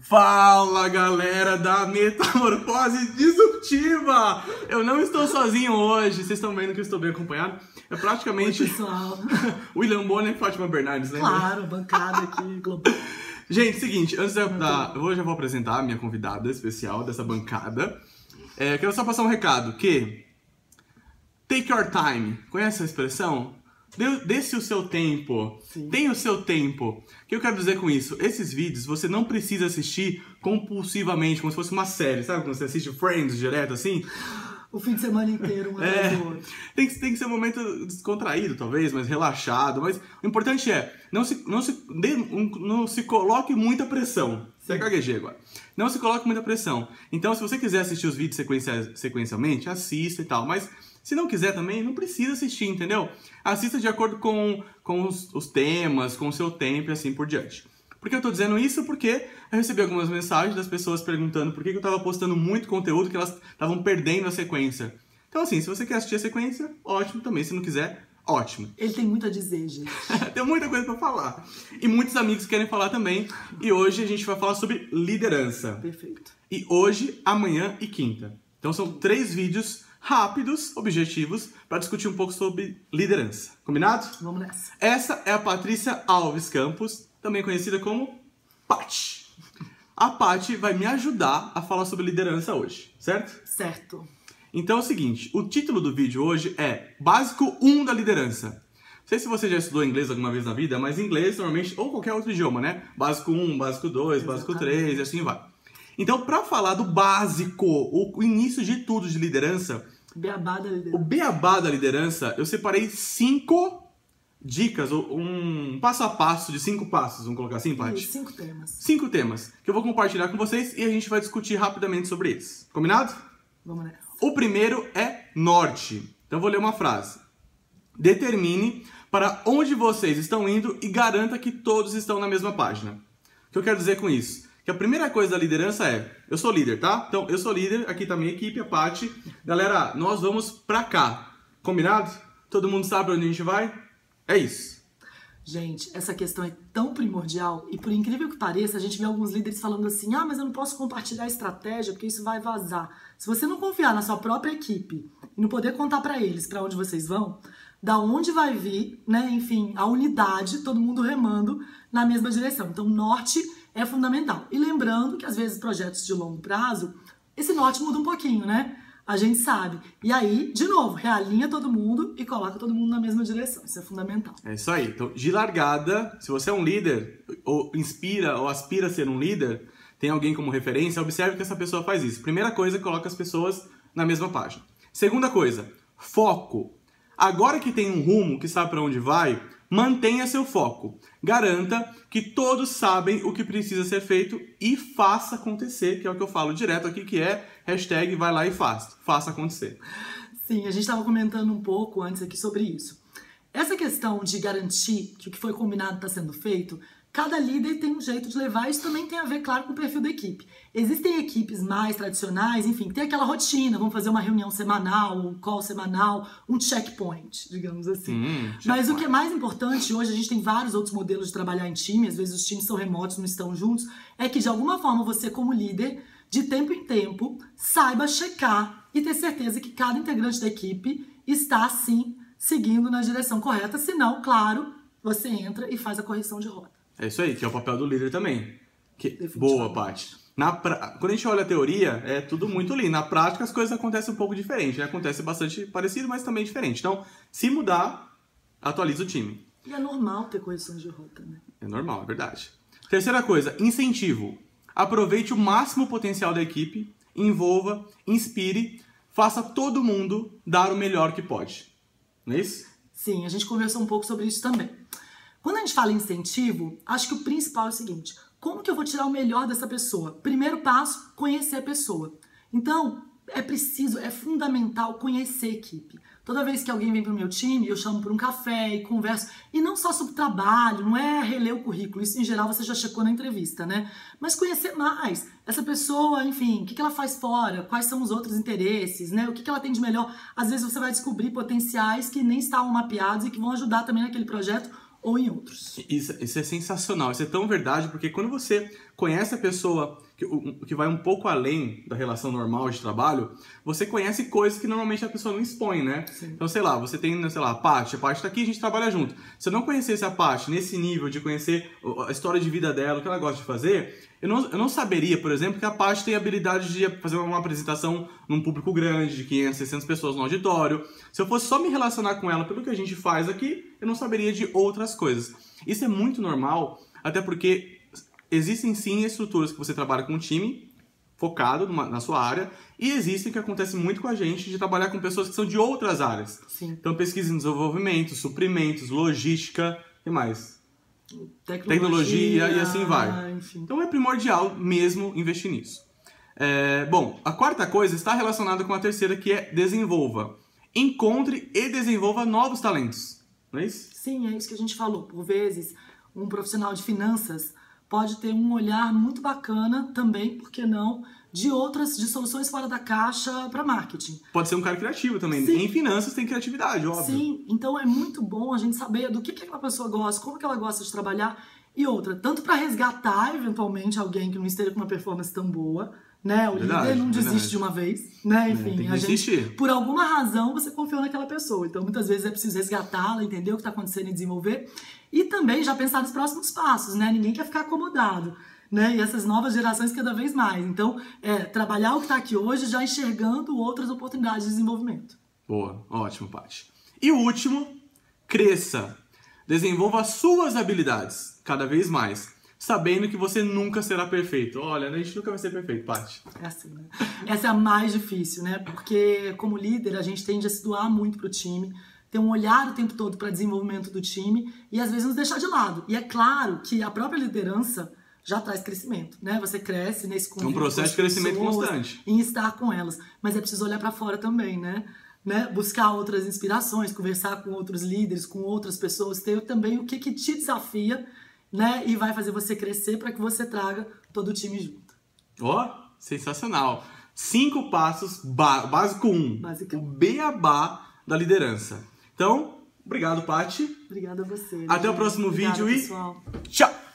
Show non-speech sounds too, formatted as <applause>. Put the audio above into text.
Fala galera da Metamorfose Disruptiva! Eu não estou sozinho hoje, vocês estão vendo que eu estou bem acompanhado. É praticamente Oi, pessoal. <laughs> William Bonner e Fátima Bernardes, né? Claro, bancada aqui, global. Gente, seguinte, antes de eu dar. Eu já vou apresentar a minha convidada especial dessa bancada. É, quero só passar um recado que. Take your time. Conhece essa expressão? Dê-se o seu tempo. Sim. Tenha o seu tempo. O que eu quero dizer com isso? Esses vídeos você não precisa assistir compulsivamente, como se fosse uma série. Sabe quando você assiste Friends direto assim? O fim de semana inteiro, um É, tem, que, tem que ser um momento descontraído, talvez, mas relaxado. Mas o importante é, não se, não se, não se coloque muita pressão. Você gaguejei agora. Não se coloque muita pressão. Então, se você quiser assistir os vídeos sequencia- sequencialmente, assista e tal. Mas se não quiser também, não precisa assistir, entendeu? Assista de acordo com, com os, os temas, com o seu tempo e assim por diante. Por que eu tô dizendo isso? Porque eu recebi algumas mensagens das pessoas perguntando por que eu tava postando muito conteúdo que elas estavam perdendo a sequência. Então, assim, se você quer assistir a sequência, ótimo também. Se não quiser, ótimo. Ele tem muito a dizer, gente. <laughs> Tem muita coisa pra falar. E muitos amigos querem falar também. E hoje a gente vai falar sobre liderança. Perfeito. E hoje, amanhã e quinta. Então são três vídeos rápidos, objetivos, para discutir um pouco sobre liderança. Combinado? Vamos nessa. Essa é a Patrícia Alves Campos, também conhecida como Pat. A Pat vai me ajudar a falar sobre liderança hoje, certo? Certo. Então é o seguinte, o título do vídeo hoje é Básico 1 da liderança. Não sei se você já estudou inglês alguma vez na vida, mas inglês normalmente, ou qualquer outro idioma, né? Básico 1, básico 2, básico 3 e assim vai. Então, para falar do básico, o início de tudo de liderança, Beabá da o liderança. beabá da liderança, eu separei cinco dicas, um passo a passo de cinco passos, vamos colocar assim, Paty? cinco temas. Cinco temas que eu vou compartilhar com vocês e a gente vai discutir rapidamente sobre eles. Combinado? Vamos nessa. O primeiro é norte. Então eu vou ler uma frase. Determine para onde vocês estão indo e garanta que todos estão na mesma página. O que eu quero dizer com isso? Que a primeira coisa da liderança é, eu sou líder, tá? Então eu sou líder, aqui tá minha equipe, a Paty. Galera, nós vamos pra cá. Combinado? Todo mundo sabe onde a gente vai? É isso. Gente, essa questão é tão primordial e por incrível que pareça, a gente vê alguns líderes falando assim: "Ah, mas eu não posso compartilhar a estratégia porque isso vai vazar". Se você não confiar na sua própria equipe e não poder contar pra eles pra onde vocês vão, da onde vai vir, né, enfim, a unidade, todo mundo remando na mesma direção. Então, norte é fundamental. E lembrando que às vezes projetos de longo prazo, esse norte muda um pouquinho, né? A gente sabe. E aí, de novo, realinha todo mundo e coloca todo mundo na mesma direção. Isso é fundamental. É isso aí. Então, de largada, se você é um líder, ou inspira ou aspira a ser um líder, tem alguém como referência, observe que essa pessoa faz isso. Primeira coisa, coloca as pessoas na mesma página. Segunda coisa, foco. Agora que tem um rumo, que sabe para onde vai, mantenha seu foco. Garanta que todos sabem o que precisa ser feito e faça acontecer, que é o que eu falo direto aqui, que é hashtag vai lá e faz. Faça acontecer. Sim, a gente estava comentando um pouco antes aqui sobre isso. Essa questão de garantir que o que foi combinado está sendo feito, cada líder tem um jeito de levar, isso também tem a ver, claro, com o perfil da equipe. Existem equipes mais tradicionais, enfim, tem aquela rotina, vamos fazer uma reunião semanal, um call semanal, um checkpoint, digamos assim. Hum, Mas o que é mais importante, hoje a gente tem vários outros modelos de trabalhar em time, às vezes os times são remotos, não estão juntos, é que de alguma forma você, como líder, de tempo em tempo, saiba checar e ter certeza que cada integrante da equipe está, sim, seguindo na direção correta. Senão, claro, você entra e faz a correção de rota. É isso aí, que é o papel do líder também. Que... Boa, Paty. Na pra... Quando a gente olha a teoria, é tudo muito lindo. Na prática, as coisas acontecem um pouco diferente. Né? Acontece bastante parecido, mas também diferente. Então, se mudar, atualiza o time. E é normal ter correções de rota, né? É normal, é verdade. Terceira coisa, incentivo. Aproveite o máximo potencial da equipe, envolva, inspire, faça todo mundo dar o melhor que pode. Não é isso? Sim, a gente conversou um pouco sobre isso também. Quando a gente fala em incentivo, acho que o principal é o seguinte: como que eu vou tirar o melhor dessa pessoa? Primeiro passo, conhecer a pessoa. Então, é preciso, é fundamental conhecer a equipe. Toda vez que alguém vem para o meu time, eu chamo para um café e converso. E não só sobre trabalho, não é reler o currículo, isso em geral você já checou na entrevista, né? Mas conhecer mais essa pessoa, enfim, o que ela faz fora, quais são os outros interesses, né? O que ela tem de melhor. Às vezes você vai descobrir potenciais que nem estavam mapeados e que vão ajudar também naquele projeto ou em outros. Isso, isso é sensacional, isso é tão verdade, porque quando você conhece a pessoa que, que vai um pouco além da relação normal de trabalho, você conhece coisas que normalmente a pessoa não expõe, né? Sim. Então, sei lá, você tem, sei lá, a Paty, a Paty tá aqui, a gente trabalha junto. Se eu não conhecesse a Paty nesse nível de conhecer a história de vida dela, o que ela gosta de fazer, eu não, eu não saberia, por exemplo, que a Paty tem a habilidade de fazer uma apresentação num público grande, de 500, 600 pessoas no auditório. Se eu fosse só me relacionar com ela pelo que a gente faz aqui, eu não saberia de outras coisas. Isso é muito normal, até porque existem sim estruturas que você trabalha com um time focado numa, na sua área e existem que acontece muito com a gente de trabalhar com pessoas que são de outras áreas. Sim. Então pesquisa em desenvolvimento, suprimentos, logística e mais. Tecnologia e assim vai. Enfim. Então é primordial mesmo investir nisso. É, bom, a quarta coisa está relacionada com a terceira que é desenvolva. Encontre e desenvolva novos talentos. Não é isso? Sim, é isso que a gente falou. Por vezes, um profissional de finanças pode ter um olhar muito bacana também, por que não, de outras, de soluções fora da caixa para marketing. Pode ser um cara criativo também. Sim. Em finanças tem criatividade, óbvio. Sim, então é muito bom a gente saber do que, que aquela pessoa gosta, como que ela gosta de trabalhar. E outra, tanto para resgatar eventualmente alguém que não esteja com uma performance tão boa, né? O Verdade, líder não desiste verdade. de uma vez, né? É, Enfim, que a gente, desistir. por alguma razão você confiou naquela pessoa. Então muitas vezes é preciso resgatá-la, entender o que está acontecendo e desenvolver. E também já pensar nos próximos passos, né? Ninguém quer ficar acomodado. Né? E essas novas gerações cada vez mais. Então, é, trabalhar o que está aqui hoje já enxergando outras oportunidades de desenvolvimento. Boa, ótimo, Paty. E o último, cresça. Desenvolva suas habilidades cada vez mais, sabendo que você nunca será perfeito. Olha, a gente nunca vai ser perfeito, Paty. É assim, né? Essa é a mais difícil, né? Porque como líder a gente tende a se doar muito pro time, ter um olhar o tempo todo para desenvolvimento do time e às vezes nos deixar de lado. E é claro que a própria liderança já traz crescimento, né? Você cresce nesse convívio É um processo de crescimento pessoas, constante. Em estar com elas, mas é preciso olhar para fora também, né? né? Buscar outras inspirações, conversar com outros líderes, com outras pessoas, ter também o que, que te desafia, né? E vai fazer você crescer para que você traga todo o time junto. Ó, sensacional. Cinco passos, básico um, Básico. o beabá da liderança. Então, obrigado, Paty. Obrigada a você. Até o gente. próximo Obrigada, vídeo e- pessoal. Tchau!